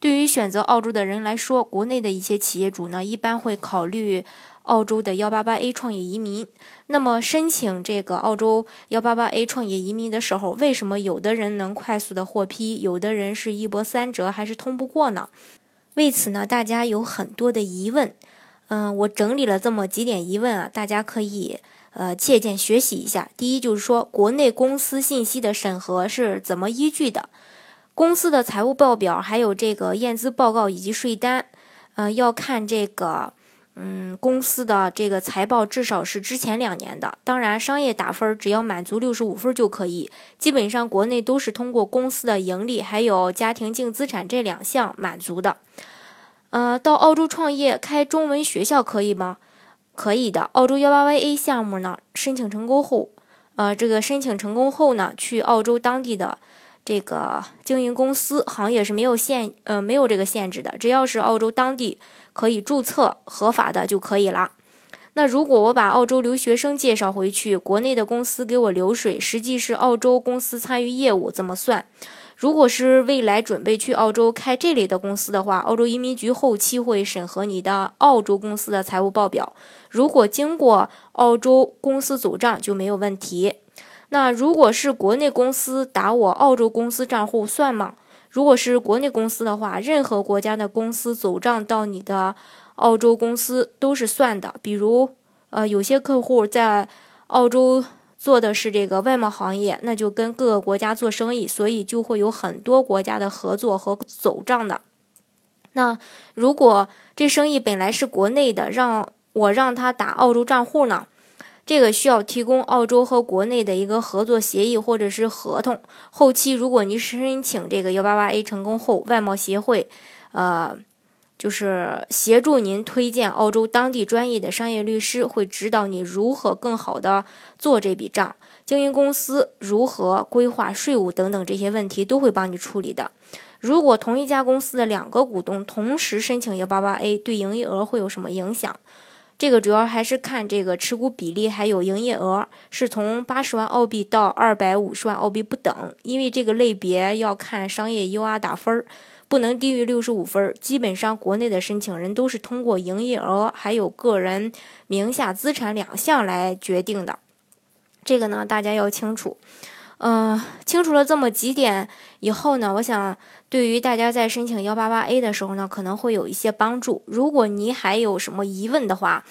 对于选择澳洲的人来说，国内的一些企业主呢，一般会考虑澳洲的幺八八 A 创业移民。那么，申请这个澳洲幺八八 A 创业移民的时候，为什么有的人能快速的获批，有的人是一波三折，还是通不过呢？为此呢，大家有很多的疑问。嗯，我整理了这么几点疑问啊，大家可以呃借鉴学习一下。第一就是说，国内公司信息的审核是怎么依据的？公司的财务报表，还有这个验资报告以及税单，呃，要看这个，嗯，公司的这个财报至少是之前两年的。当然，商业打分只要满足六十五分就可以。基本上国内都是通过公司的盈利还有家庭净资产这两项满足的。呃，到澳洲创业开中文学校可以吗？可以的。澳洲幺八 A 项目呢，申请成功后，呃，这个申请成功后呢，去澳洲当地的。这个经营公司行业是没有限，呃，没有这个限制的，只要是澳洲当地可以注册合法的就可以了。那如果我把澳洲留学生介绍回去，国内的公司给我流水，实际是澳洲公司参与业务，怎么算？如果是未来准备去澳洲开这类的公司的话，澳洲移民局后期会审核你的澳洲公司的财务报表，如果经过澳洲公司走账就没有问题。那如果是国内公司打我澳洲公司账户算吗？如果是国内公司的话，任何国家的公司走账到你的澳洲公司都是算的。比如，呃，有些客户在澳洲做的是这个外贸行业，那就跟各个国家做生意，所以就会有很多国家的合作和走账的。那如果这生意本来是国内的，让我让他打澳洲账户呢？这个需要提供澳洲和国内的一个合作协议或者是合同。后期如果您申请这个幺八八 A 成功后，外贸协会，呃，就是协助您推荐澳洲当地专业的商业律师，会指导你如何更好的做这笔账，经营公司如何规划税务等等这些问题都会帮你处理的。如果同一家公司的两个股东同时申请幺八八 A，对营业额会有什么影响？这个主要还是看这个持股比例，还有营业额，是从八十万澳币到二百五十万澳币不等。因为这个类别要看商业 UR 打分儿，不能低于六十五分。基本上国内的申请人都是通过营业额还有个人名下资产两项来决定的。这个呢，大家要清楚。嗯，清楚了这么几点以后呢，我想对于大家在申请幺八八 A 的时候呢，可能会有一些帮助。如果你还有什么疑问的话，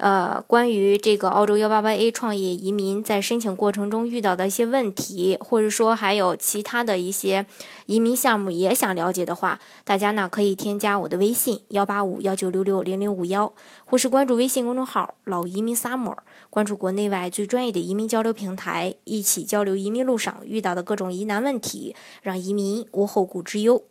呃，关于这个澳洲幺八八 A 创业移民在申请过程中遇到的一些问题，或者说还有其他的一些移民项目也想了解的话，大家呢可以添加我的微信幺八五幺九六六零零五幺，或是关注微信公众号“老移民 summer”，关注国内外最专业的移民交流平台，一起交流移民路上遇到的各种疑难问题，让移民无后顾之忧。